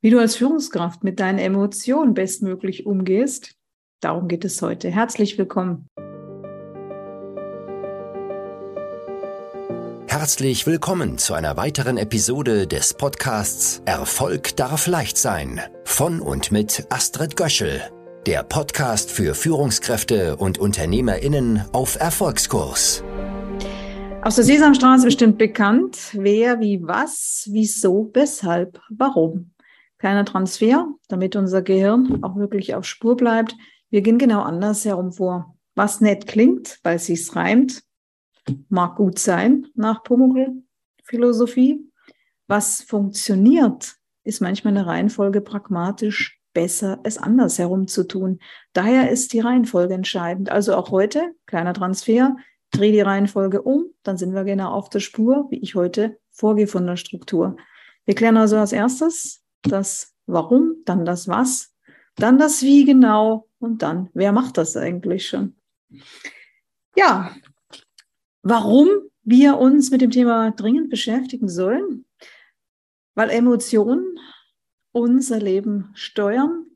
Wie du als Führungskraft mit deinen Emotionen bestmöglich umgehst, darum geht es heute. Herzlich willkommen. Herzlich willkommen zu einer weiteren Episode des Podcasts Erfolg darf leicht sein von und mit Astrid Göschel, der Podcast für Führungskräfte und Unternehmerinnen auf Erfolgskurs. Aus der Sesamstraße bestimmt bekannt, wer, wie, was, wieso, weshalb, warum kleiner Transfer, damit unser Gehirn auch wirklich auf Spur bleibt. Wir gehen genau anders herum vor. Was nett klingt, weil es sich reimt, mag gut sein nach Pumuckl-Philosophie. Was funktioniert, ist manchmal eine Reihenfolge pragmatisch besser, es anders herum zu tun. Daher ist die Reihenfolge entscheidend. Also auch heute, kleiner Transfer, dreh die Reihenfolge um, dann sind wir genau auf der Spur, wie ich heute vorgehe von der Struktur. Wir klären also als erstes, das Warum, dann das Was, dann das Wie genau und dann, wer macht das eigentlich schon? Ja, warum wir uns mit dem Thema dringend beschäftigen sollen? Weil Emotionen unser Leben steuern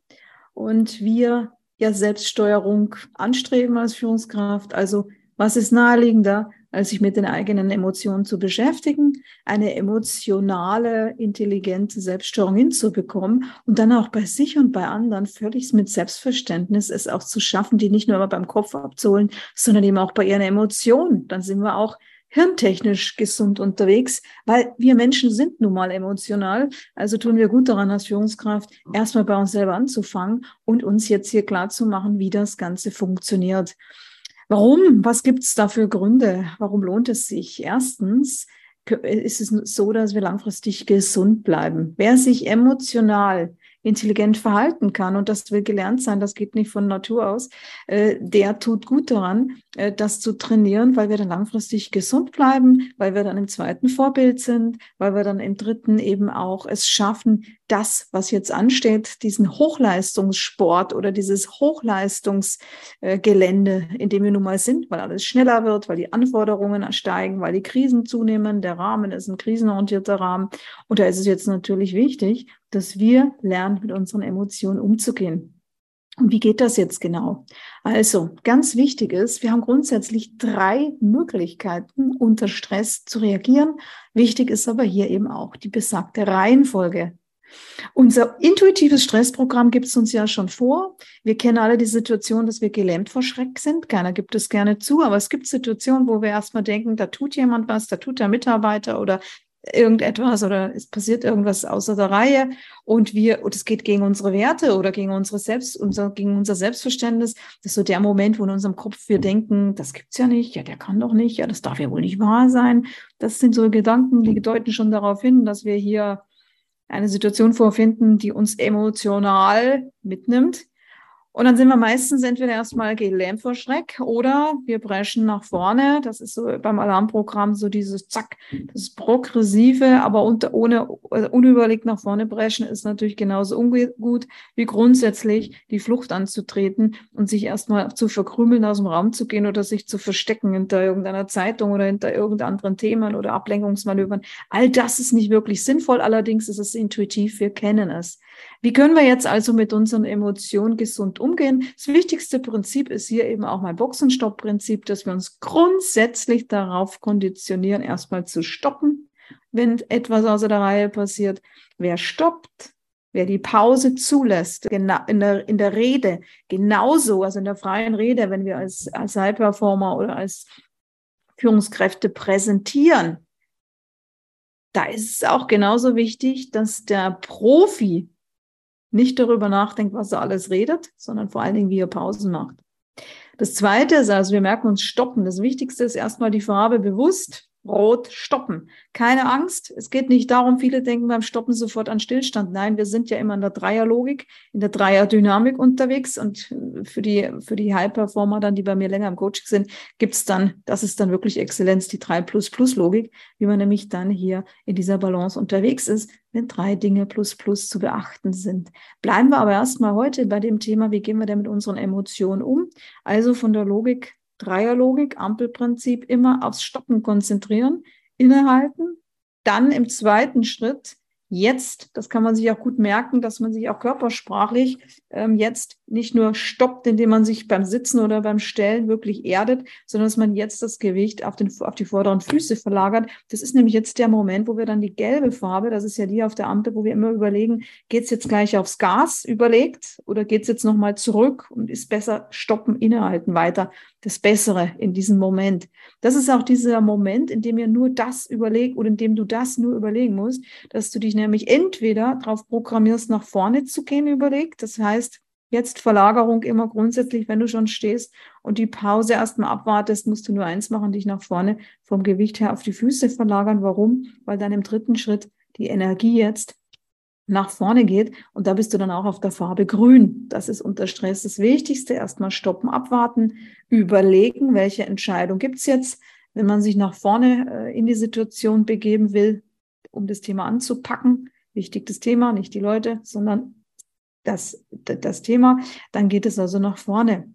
und wir ja Selbststeuerung anstreben als Führungskraft. Also was ist naheliegender, als sich mit den eigenen Emotionen zu beschäftigen, eine emotionale, intelligente Selbststeuerung hinzubekommen und dann auch bei sich und bei anderen völlig mit Selbstverständnis es auch zu schaffen, die nicht nur immer beim Kopf abzuholen, sondern eben auch bei ihren Emotionen. Dann sind wir auch hirntechnisch gesund unterwegs, weil wir Menschen sind nun mal emotional. Also tun wir gut daran als Führungskraft, erstmal bei uns selber anzufangen und uns jetzt hier klar zu machen, wie das Ganze funktioniert. Warum? Was gibt es da für Gründe? Warum lohnt es sich? Erstens ist es so, dass wir langfristig gesund bleiben. Wer sich emotional intelligent verhalten kann. Und das will gelernt sein, das geht nicht von Natur aus. Äh, der tut gut daran, äh, das zu trainieren, weil wir dann langfristig gesund bleiben, weil wir dann im zweiten Vorbild sind, weil wir dann im dritten eben auch es schaffen, das, was jetzt ansteht, diesen Hochleistungssport oder dieses Hochleistungsgelände, in dem wir nun mal sind, weil alles schneller wird, weil die Anforderungen steigen, weil die Krisen zunehmen. Der Rahmen ist ein krisenorientierter Rahmen. Und da ist es jetzt natürlich wichtig, dass wir lernen, mit unseren Emotionen umzugehen. Und wie geht das jetzt genau? Also, ganz wichtig ist, wir haben grundsätzlich drei Möglichkeiten, unter Stress zu reagieren. Wichtig ist aber hier eben auch die besagte Reihenfolge. Unser intuitives Stressprogramm gibt es uns ja schon vor. Wir kennen alle die Situation, dass wir gelähmt vor Schreck sind. Keiner gibt es gerne zu, aber es gibt Situationen, wo wir erstmal denken, da tut jemand was, da tut der Mitarbeiter oder irgendetwas oder es passiert irgendwas außer der Reihe und wir und es geht gegen unsere Werte oder gegen unsere Selbst unser gegen unser Selbstverständnis. Das ist so der Moment wo in unserem Kopf wir denken das gibt's ja nicht ja der kann doch nicht ja das darf ja wohl nicht wahr sein. Das sind so Gedanken die deuten schon darauf hin dass wir hier eine Situation vorfinden die uns emotional mitnimmt und dann sind wir meistens entweder erstmal gelähmt vor Schreck oder wir brechen nach vorne. Das ist so beim Alarmprogramm so dieses Zack, das progressive, aber unter, ohne also unüberlegt nach vorne brechen ist natürlich genauso ungut wie grundsätzlich die Flucht anzutreten und sich erstmal zu verkrümeln, aus dem Raum zu gehen oder sich zu verstecken hinter irgendeiner Zeitung oder hinter irgendeinen Themen oder Ablenkungsmanövern. All das ist nicht wirklich sinnvoll. Allerdings ist es intuitiv. Wir kennen es. Wie können wir jetzt also mit unseren Emotionen gesund umgehen? Das wichtigste Prinzip ist hier eben auch mein Boxenstopp-Prinzip, dass wir uns grundsätzlich darauf konditionieren, erstmal zu stoppen, wenn etwas außer der Reihe passiert. Wer stoppt, wer die Pause zulässt, genau in der, in der Rede, genauso, also in der freien Rede, wenn wir als, als High-Performer oder als Führungskräfte präsentieren, da ist es auch genauso wichtig, dass der Profi nicht darüber nachdenkt, was er alles redet, sondern vor allen Dingen, wie er Pausen macht. Das zweite ist also, wir merken uns stoppen. Das Wichtigste ist erstmal die Farbe bewusst Rot stoppen. Keine Angst. Es geht nicht darum, viele denken beim Stoppen sofort an Stillstand. Nein, wir sind ja immer in der Dreierlogik, in der Dreierdynamik unterwegs. Und für die, für die High-Performer dann, die bei mir länger im Coaching sind, gibt's dann, das ist dann wirklich Exzellenz, die 3 plus plus Logik, wie man nämlich dann hier in dieser Balance unterwegs ist, wenn drei Dinge plus plus zu beachten sind. Bleiben wir aber erstmal heute bei dem Thema, wie gehen wir denn mit unseren Emotionen um? Also von der Logik Dreierlogik, Ampelprinzip, immer aufs Stoppen konzentrieren, innehalten, dann im zweiten Schritt jetzt, das kann man sich auch gut merken, dass man sich auch körpersprachlich ähm, jetzt nicht nur stoppt, indem man sich beim Sitzen oder beim Stellen wirklich erdet, sondern dass man jetzt das Gewicht auf, den, auf die vorderen Füße verlagert. Das ist nämlich jetzt der Moment, wo wir dann die gelbe Farbe, das ist ja die auf der Ampel, wo wir immer überlegen, geht es jetzt gleich aufs Gas überlegt oder geht es jetzt nochmal zurück und ist besser stoppen, innehalten weiter das Bessere in diesem Moment. Das ist auch dieser Moment, in dem ihr nur das überlegt oder in dem du das nur überlegen musst, dass du dich nämlich entweder darauf programmierst, nach vorne zu gehen, überlegt. Das heißt, jetzt Verlagerung immer grundsätzlich, wenn du schon stehst und die Pause erstmal abwartest, musst du nur eins machen, dich nach vorne vom Gewicht her auf die Füße verlagern. Warum? Weil dann im dritten Schritt die Energie jetzt nach vorne geht. Und da bist du dann auch auf der Farbe grün. Das ist unter Stress das Wichtigste. Erstmal stoppen, abwarten, überlegen, welche Entscheidung gibt's jetzt, wenn man sich nach vorne äh, in die Situation begeben will, um das Thema anzupacken. Wichtig das Thema, nicht die Leute, sondern das, das Thema. Dann geht es also nach vorne.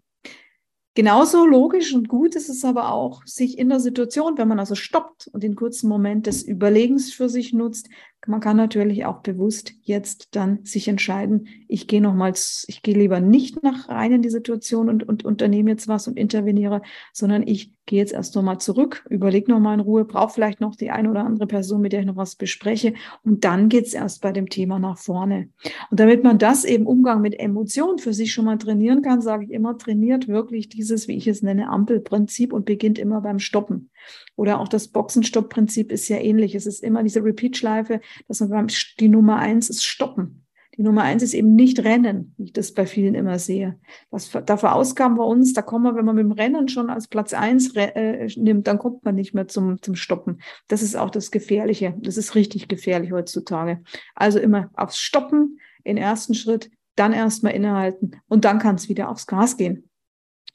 Genauso logisch und gut ist es aber auch, sich in der Situation, wenn man also stoppt und den kurzen Moment des Überlegens für sich nutzt, man kann natürlich auch bewusst jetzt dann sich entscheiden, ich gehe nochmals, ich gehe lieber nicht nach rein in die Situation und, und unternehme jetzt was und interveniere, sondern ich gehe jetzt erst nochmal zurück, überlege nochmal in Ruhe, brauche vielleicht noch die eine oder andere Person, mit der ich noch was bespreche und dann geht's erst bei dem Thema nach vorne. Und damit man das eben Umgang mit Emotionen für sich schon mal trainieren kann, sage ich immer, trainiert wirklich dieses, wie ich es nenne, Ampelprinzip und beginnt immer beim Stoppen. Oder auch das Boxenstopp-Prinzip ist ja ähnlich. Es ist immer diese Repeat-Schleife, dass man beim, die Nummer eins ist Stoppen. Die Nummer eins ist eben nicht Rennen, wie ich das bei vielen immer sehe. Das, da verausgaben wir uns, da kommen wir, wenn man mit dem Rennen schon als Platz eins äh, nimmt, dann kommt man nicht mehr zum, zum Stoppen. Das ist auch das Gefährliche. Das ist richtig gefährlich heutzutage. Also immer aufs Stoppen, in ersten Schritt, dann erstmal innehalten und dann kann es wieder aufs Gas gehen.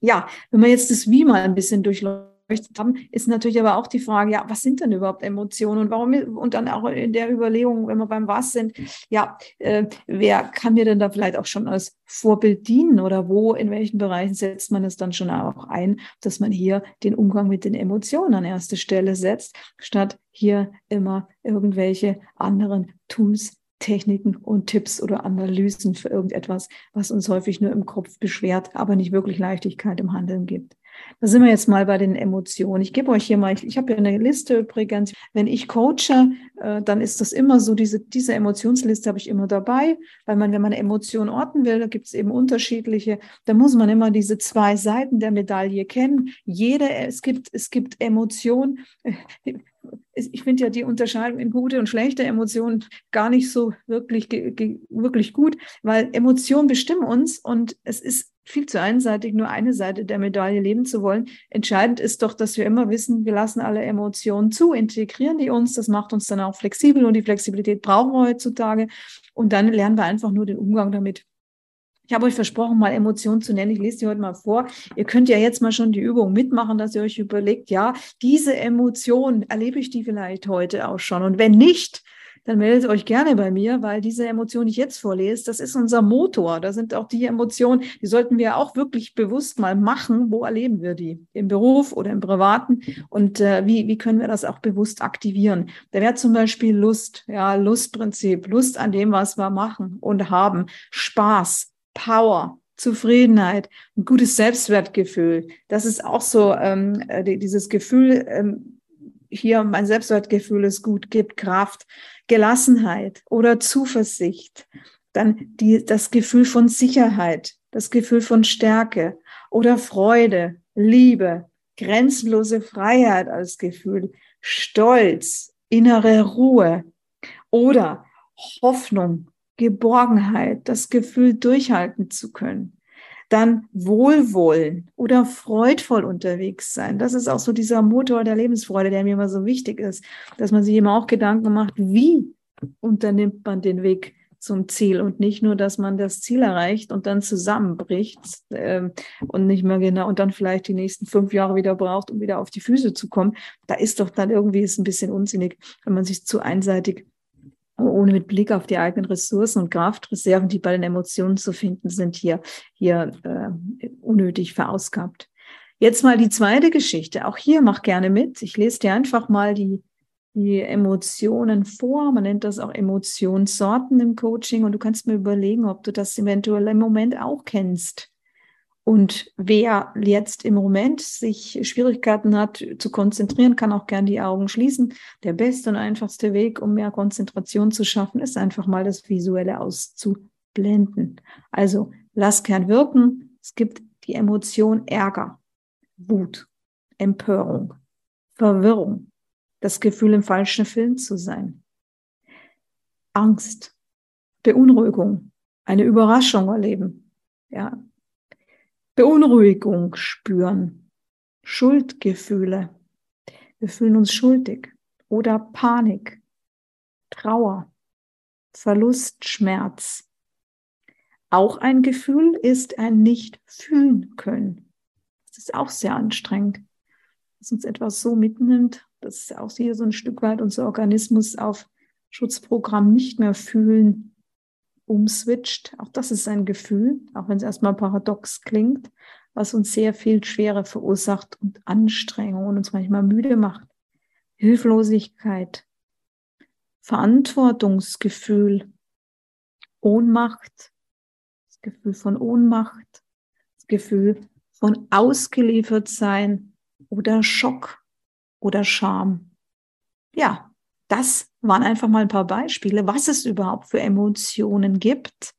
Ja, wenn man jetzt das Wie mal ein bisschen durchläuft, haben, ist natürlich aber auch die Frage, ja, was sind denn überhaupt Emotionen und warum, und dann auch in der Überlegung, wenn wir beim Was sind, ja, äh, wer kann mir denn da vielleicht auch schon als Vorbild dienen oder wo, in welchen Bereichen setzt man es dann schon auch ein, dass man hier den Umgang mit den Emotionen an erste Stelle setzt, statt hier immer irgendwelche anderen Tools Techniken und Tipps oder Analysen für irgendetwas, was uns häufig nur im Kopf beschwert, aber nicht wirklich Leichtigkeit im Handeln gibt. Da sind wir jetzt mal bei den Emotionen. Ich gebe euch hier mal, ich, ich habe hier eine Liste übrigens. Wenn ich coache, äh, dann ist das immer so, diese, diese Emotionsliste habe ich immer dabei, weil man, wenn man eine Emotion orten will, da gibt es eben unterschiedliche, da muss man immer diese zwei Seiten der Medaille kennen. Jede, es gibt, es gibt Emotionen, ich finde ja die Unterscheidung in gute und schlechte Emotionen gar nicht so wirklich, wirklich gut, weil Emotionen bestimmen uns und es ist viel zu einseitig, nur eine Seite der Medaille leben zu wollen. Entscheidend ist doch, dass wir immer wissen, wir lassen alle Emotionen zu, integrieren die uns, das macht uns dann auch flexibel und die Flexibilität brauchen wir heutzutage und dann lernen wir einfach nur den Umgang damit. Ich habe euch versprochen, mal Emotionen zu nennen. Ich lese die heute mal vor. Ihr könnt ja jetzt mal schon die Übung mitmachen, dass ihr euch überlegt, ja, diese Emotion, erlebe ich die vielleicht heute auch schon? Und wenn nicht, dann meldet euch gerne bei mir, weil diese Emotion, die ich jetzt vorlese, das ist unser Motor. Da sind auch die Emotionen, die sollten wir auch wirklich bewusst mal machen. Wo erleben wir die? Im Beruf oder im Privaten? Und äh, wie, wie können wir das auch bewusst aktivieren? Da wäre zum Beispiel Lust, ja, Lustprinzip, Lust an dem, was wir machen und haben, Spaß, Power, Zufriedenheit, ein gutes Selbstwertgefühl. Das ist auch so ähm, äh, dieses Gefühl, ähm, hier mein Selbstwertgefühl ist gut, gibt Kraft, Gelassenheit oder Zuversicht. Dann die, das Gefühl von Sicherheit, das Gefühl von Stärke oder Freude, Liebe, grenzenlose Freiheit als Gefühl, Stolz, innere Ruhe oder Hoffnung, Geborgenheit, das Gefühl, durchhalten zu können. Dann Wohlwollen oder freudvoll unterwegs sein. Das ist auch so dieser Motor der Lebensfreude, der mir immer so wichtig ist, dass man sich immer auch Gedanken macht, wie unternimmt man den Weg zum Ziel und nicht nur, dass man das Ziel erreicht und dann zusammenbricht äh, und nicht mehr genau und dann vielleicht die nächsten fünf Jahre wieder braucht, um wieder auf die Füße zu kommen. Da ist doch dann irgendwie ist ein bisschen unsinnig, wenn man sich zu einseitig ohne mit Blick auf die eigenen Ressourcen und Kraftreserven, die bei den Emotionen zu finden sind, hier, hier äh, unnötig verausgabt. Jetzt mal die zweite Geschichte. Auch hier mach gerne mit. Ich lese dir einfach mal die die Emotionen vor. Man nennt das auch Emotionssorten im Coaching. Und du kannst mir überlegen, ob du das eventuell im Moment auch kennst. Und wer jetzt im Moment sich Schwierigkeiten hat zu konzentrieren, kann auch gern die Augen schließen. Der beste und einfachste Weg, um mehr Konzentration zu schaffen, ist einfach mal das Visuelle auszublenden. Also lass gern wirken. Es gibt die Emotion Ärger, Wut, Empörung, Verwirrung, das Gefühl, im falschen Film zu sein, Angst, Beunruhigung, eine Überraschung erleben, ja, Beunruhigung spüren, Schuldgefühle. Wir fühlen uns schuldig oder Panik, Trauer, Verlust, Schmerz. Auch ein Gefühl ist ein nicht fühlen können. Das ist auch sehr anstrengend, dass uns etwas so mitnimmt, dass auch hier so ein Stück weit unser Organismus auf Schutzprogramm nicht mehr fühlen umswitcht. Auch das ist ein Gefühl, auch wenn es erstmal paradox klingt, was uns sehr viel Schwere verursacht und Anstrengung und uns manchmal müde macht. Hilflosigkeit, Verantwortungsgefühl, Ohnmacht, das Gefühl von Ohnmacht, das Gefühl von ausgeliefert sein oder Schock oder Scham. Ja, das waren einfach mal ein paar Beispiele, was es überhaupt für Emotionen gibt.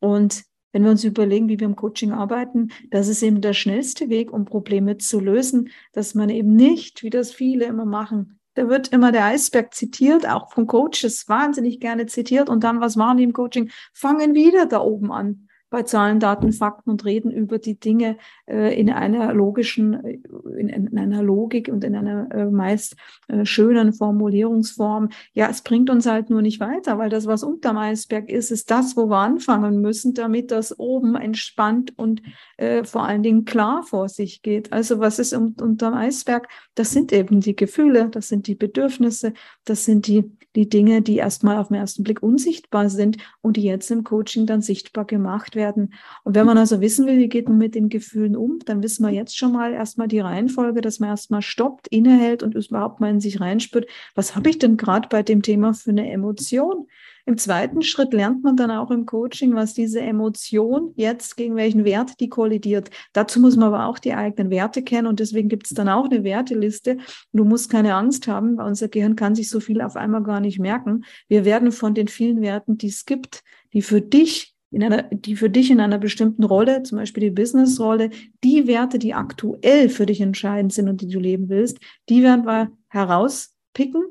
Und wenn wir uns überlegen, wie wir im Coaching arbeiten, das ist eben der schnellste Weg, um Probleme zu lösen, dass man eben nicht, wie das viele immer machen, da wird immer der Eisberg zitiert, auch von Coaches wahnsinnig gerne zitiert und dann, was machen die im Coaching? Fangen wieder da oben an bei Zahlen, Daten, Fakten und reden über die Dinge äh, in einer logischen, äh, in, in, einer Logik und in einer äh, meist äh, schönen Formulierungsform. Ja, es bringt uns halt nur nicht weiter, weil das, was unterm Eisberg ist, ist das, wo wir anfangen müssen, damit das oben entspannt und äh, vor allen Dingen klar vor sich geht. Also was ist um, unterm Eisberg? Das sind eben die Gefühle, das sind die Bedürfnisse, das sind die, die Dinge, die erstmal auf den ersten Blick unsichtbar sind und die jetzt im Coaching dann sichtbar gemacht werden. Und wenn man also wissen will, wie geht man mit den Gefühlen um, dann wissen wir jetzt schon mal erstmal die Reihenfolge, dass man erstmal stoppt, innehält und überhaupt mal in sich reinspürt, was habe ich denn gerade bei dem Thema für eine Emotion? Im zweiten Schritt lernt man dann auch im Coaching, was diese Emotion jetzt gegen welchen Wert die kollidiert. Dazu muss man aber auch die eigenen Werte kennen und deswegen gibt es dann auch eine Werteliste. Du musst keine Angst haben, weil unser Gehirn kann sich so viel auf einmal gar nicht merken. Wir werden von den vielen Werten, die es gibt, die für dich in einer, die für dich in einer bestimmten Rolle, zum Beispiel die Business-Rolle, die Werte, die aktuell für dich entscheidend sind und die du leben willst, die werden wir herauspicken,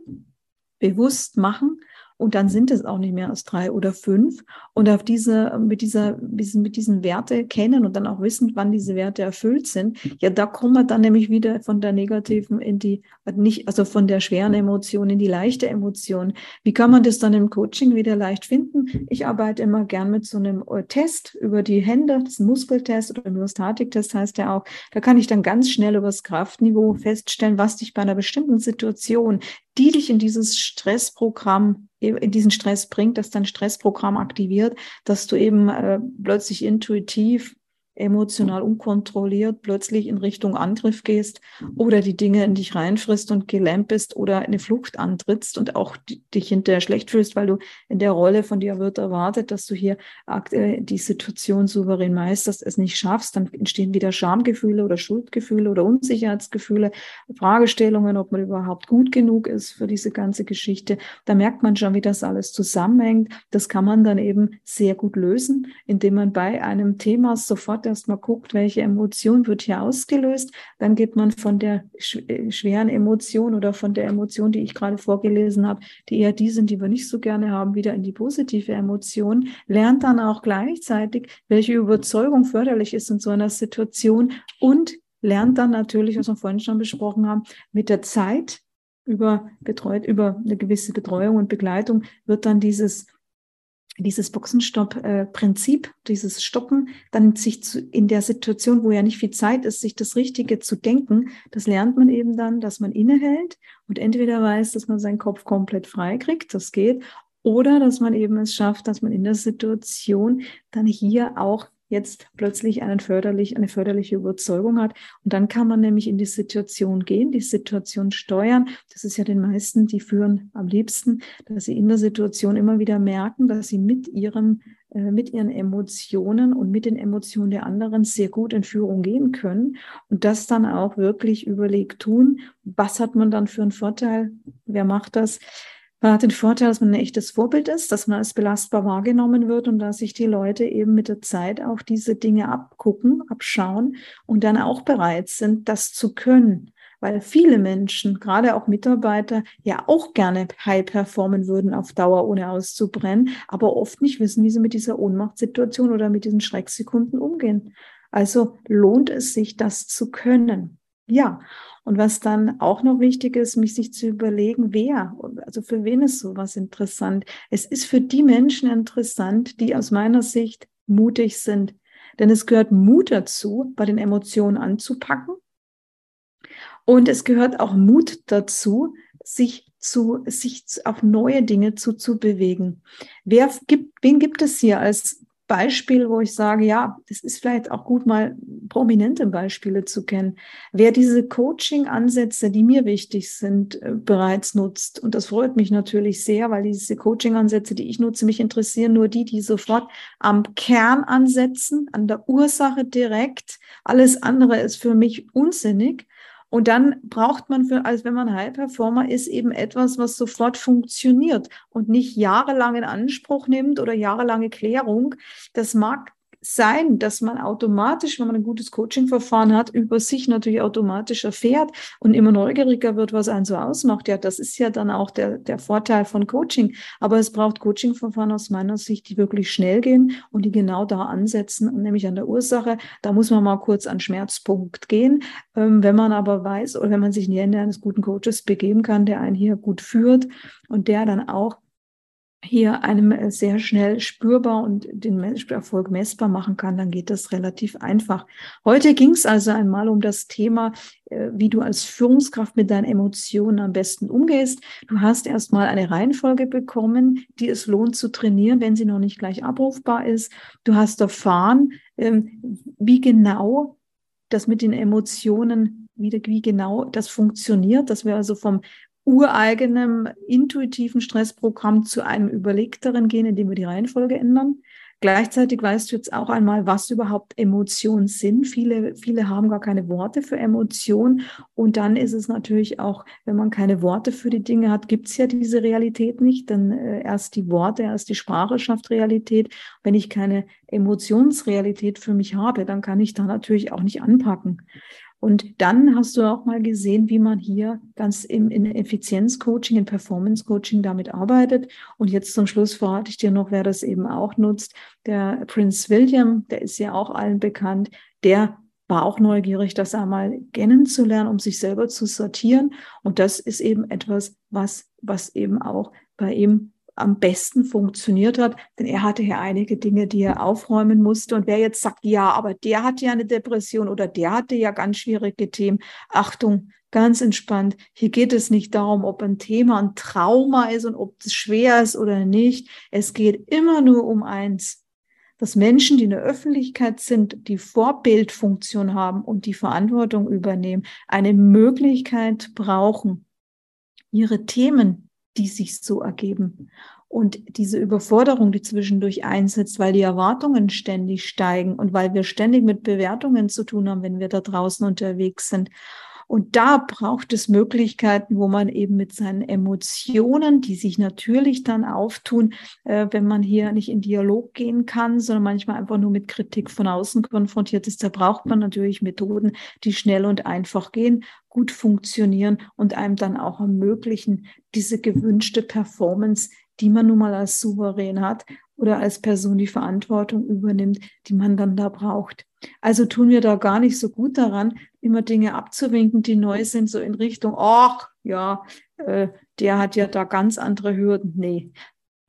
bewusst machen und dann sind es auch nicht mehr als drei oder fünf. Und auf diese, mit dieser, mit diesen Werte kennen und dann auch wissen, wann diese Werte erfüllt sind, ja, da kommen wir dann nämlich wieder von der negativen in die, nicht, also von der schweren Emotion in die leichte Emotion. Wie kann man das dann im Coaching wieder leicht finden? Ich arbeite immer gern mit so einem äh, Test über die Hände, das ist ein Muskeltest oder Myostatik-Test heißt der auch. Da kann ich dann ganz schnell übers Kraftniveau feststellen, was dich bei einer bestimmten Situation die dich in dieses Stressprogramm, in diesen Stress bringt, dass dein Stressprogramm aktiviert, dass du eben äh, plötzlich intuitiv emotional unkontrolliert plötzlich in Richtung Angriff gehst oder die Dinge in dich reinfrisst und gelähmt bist oder eine Flucht antrittst und auch dich hinterher schlecht fühlst, weil du in der Rolle von dir wird erwartet, dass du hier äh, die Situation souverän meisterst, es nicht schaffst, dann entstehen wieder Schamgefühle oder Schuldgefühle oder Unsicherheitsgefühle, Fragestellungen, ob man überhaupt gut genug ist für diese ganze Geschichte. Da merkt man schon, wie das alles zusammenhängt. Das kann man dann eben sehr gut lösen, indem man bei einem Thema sofort erstmal guckt, welche Emotion wird hier ausgelöst. Dann geht man von der äh, schweren Emotion oder von der Emotion, die ich gerade vorgelesen habe, die eher die sind, die wir nicht so gerne haben, wieder in die positive Emotion. Lernt dann auch gleichzeitig, welche Überzeugung förderlich ist in so einer Situation und lernt dann natürlich, was wir vorhin schon besprochen haben, mit der Zeit über betreut, über eine gewisse Betreuung und Begleitung wird dann dieses dieses Boxenstopp-Prinzip, dieses Stoppen, dann sich zu, in der Situation, wo ja nicht viel Zeit ist, sich das Richtige zu denken, das lernt man eben dann, dass man innehält und entweder weiß, dass man seinen Kopf komplett frei kriegt, das geht, oder dass man eben es schafft, dass man in der Situation dann hier auch jetzt plötzlich einen förderlich, eine förderliche Überzeugung hat. Und dann kann man nämlich in die Situation gehen, die Situation steuern. Das ist ja den meisten, die führen am liebsten, dass sie in der Situation immer wieder merken, dass sie mit ihrem äh, mit ihren Emotionen und mit den Emotionen der anderen sehr gut in Führung gehen können und das dann auch wirklich überlegt tun. Was hat man dann für einen Vorteil? Wer macht das? Man hat den Vorteil, dass man ein echtes Vorbild ist, dass man als belastbar wahrgenommen wird und dass sich die Leute eben mit der Zeit auch diese Dinge abgucken, abschauen und dann auch bereit sind, das zu können. Weil viele Menschen, gerade auch Mitarbeiter, ja auch gerne high performen würden auf Dauer, ohne auszubrennen, aber oft nicht wissen, wie sie mit dieser Ohnmachtssituation oder mit diesen Schrecksekunden umgehen. Also lohnt es sich, das zu können. Ja, und was dann auch noch wichtig ist, mich sich zu überlegen, wer, also für wen ist sowas interessant? Es ist für die Menschen interessant, die aus meiner Sicht mutig sind. Denn es gehört Mut dazu, bei den Emotionen anzupacken. Und es gehört auch Mut dazu, sich zu, sich auf neue Dinge zu, zu bewegen. Wer gibt, wen gibt es hier als Beispiel, wo ich sage, ja, es ist vielleicht auch gut, mal prominente Beispiele zu kennen. Wer diese Coaching-Ansätze, die mir wichtig sind, äh, bereits nutzt. Und das freut mich natürlich sehr, weil diese Coaching-Ansätze, die ich nutze, mich interessieren nur die, die sofort am Kern ansetzen, an der Ursache direkt. Alles andere ist für mich unsinnig. Und dann braucht man für, als wenn man High Performer ist, eben etwas, was sofort funktioniert und nicht jahrelang in Anspruch nimmt oder jahrelange Klärung. Das mag sein, dass man automatisch, wenn man ein gutes Coaching-Verfahren hat, über sich natürlich automatisch erfährt und immer neugieriger wird, was einen so ausmacht. Ja, das ist ja dann auch der, der Vorteil von Coaching. Aber es braucht Coaching-Verfahren aus meiner Sicht, die wirklich schnell gehen und die genau da ansetzen, nämlich an der Ursache. Da muss man mal kurz an Schmerzpunkt gehen. Ähm, wenn man aber weiß oder wenn man sich in die Hände eines guten Coaches begeben kann, der einen hier gut führt und der dann auch hier einem äh, sehr schnell spürbar und den Erfolg messbar machen kann, dann geht das relativ einfach. Heute ging es also einmal um das Thema, äh, wie du als Führungskraft mit deinen Emotionen am besten umgehst. Du hast erstmal eine Reihenfolge bekommen, die es lohnt zu trainieren, wenn sie noch nicht gleich abrufbar ist. Du hast erfahren, ähm, wie genau das mit den Emotionen, wie, wie genau das funktioniert, dass wir also vom ureigenem intuitiven Stressprogramm zu einem überlegteren gehen, indem wir die Reihenfolge ändern. Gleichzeitig weißt du jetzt auch einmal, was überhaupt Emotionen sind. Viele, viele haben gar keine Worte für Emotionen. Und dann ist es natürlich auch, wenn man keine Worte für die Dinge hat, gibt es ja diese Realität nicht. Denn äh, erst die Worte, erst die Sprache schafft Realität. Wenn ich keine Emotionsrealität für mich habe, dann kann ich da natürlich auch nicht anpacken. Und dann hast du auch mal gesehen, wie man hier ganz im, in Effizienzcoaching, in Performance-Coaching damit arbeitet. Und jetzt zum Schluss verrate ich dir noch, wer das eben auch nutzt. Der Prince William, der ist ja auch allen bekannt, der war auch neugierig, das einmal kennenzulernen, um sich selber zu sortieren. Und das ist eben etwas, was, was eben auch bei ihm am besten funktioniert hat, denn er hatte ja einige Dinge, die er aufräumen musste. Und wer jetzt sagt, ja, aber der hatte ja eine Depression oder der hatte ja ganz schwierige Themen, Achtung, ganz entspannt. Hier geht es nicht darum, ob ein Thema ein Trauma ist und ob es schwer ist oder nicht. Es geht immer nur um eins, dass Menschen, die in der Öffentlichkeit sind, die Vorbildfunktion haben und die Verantwortung übernehmen, eine Möglichkeit brauchen, ihre Themen die sich so ergeben. Und diese Überforderung, die zwischendurch einsetzt, weil die Erwartungen ständig steigen und weil wir ständig mit Bewertungen zu tun haben, wenn wir da draußen unterwegs sind. Und da braucht es Möglichkeiten, wo man eben mit seinen Emotionen, die sich natürlich dann auftun, äh, wenn man hier nicht in Dialog gehen kann, sondern manchmal einfach nur mit Kritik von außen konfrontiert ist, da braucht man natürlich Methoden, die schnell und einfach gehen, gut funktionieren und einem dann auch ermöglichen, diese gewünschte Performance, die man nun mal als souverän hat oder als Person die Verantwortung übernimmt, die man dann da braucht. Also tun wir da gar nicht so gut daran, immer Dinge abzuwinken, die neu sind, so in Richtung, ach ja, äh, der hat ja da ganz andere Hürden. Nee,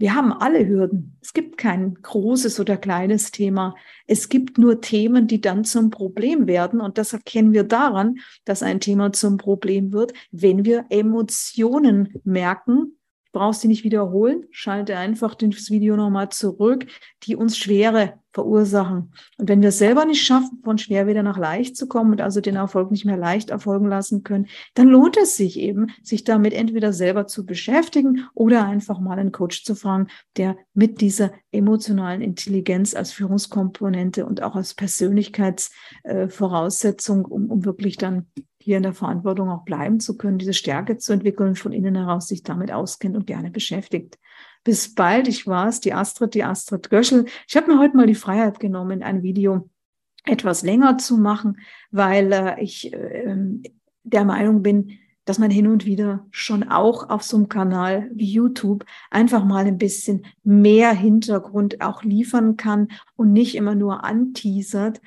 wir haben alle Hürden. Es gibt kein großes oder kleines Thema. Es gibt nur Themen, die dann zum Problem werden. Und das erkennen wir daran, dass ein Thema zum Problem wird, wenn wir Emotionen merken, brauchst sie nicht wiederholen, schalte einfach das Video nochmal zurück, die uns Schwere verursachen. Und wenn wir es selber nicht schaffen, von schwer wieder nach leicht zu kommen und also den Erfolg nicht mehr leicht erfolgen lassen können, dann lohnt es sich eben, sich damit entweder selber zu beschäftigen oder einfach mal einen Coach zu fragen, der mit dieser emotionalen Intelligenz als Führungskomponente und auch als Persönlichkeitsvoraussetzung, um, um wirklich dann hier in der Verantwortung auch bleiben zu können, diese Stärke zu entwickeln, von innen heraus sich damit auskennt und gerne beschäftigt. Bis bald, ich war's, die Astrid, die Astrid Göschel. Ich habe mir heute mal die Freiheit genommen, ein Video etwas länger zu machen, weil äh, ich äh, der Meinung bin, dass man hin und wieder schon auch auf so einem Kanal wie YouTube einfach mal ein bisschen mehr Hintergrund auch liefern kann und nicht immer nur anteasert,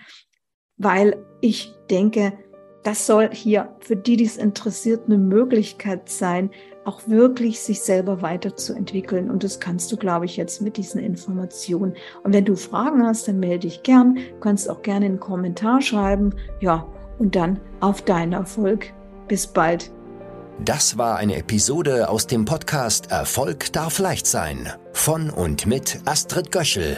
weil ich denke, das soll hier für die, die es interessiert, eine Möglichkeit sein, auch wirklich sich selber weiterzuentwickeln. Und das kannst du, glaube ich, jetzt mit diesen Informationen. Und wenn du Fragen hast, dann melde dich gern. Du kannst auch gerne einen Kommentar schreiben. Ja, und dann auf deinen Erfolg. Bis bald. Das war eine Episode aus dem Podcast Erfolg darf leicht sein. Von und mit Astrid Göschel.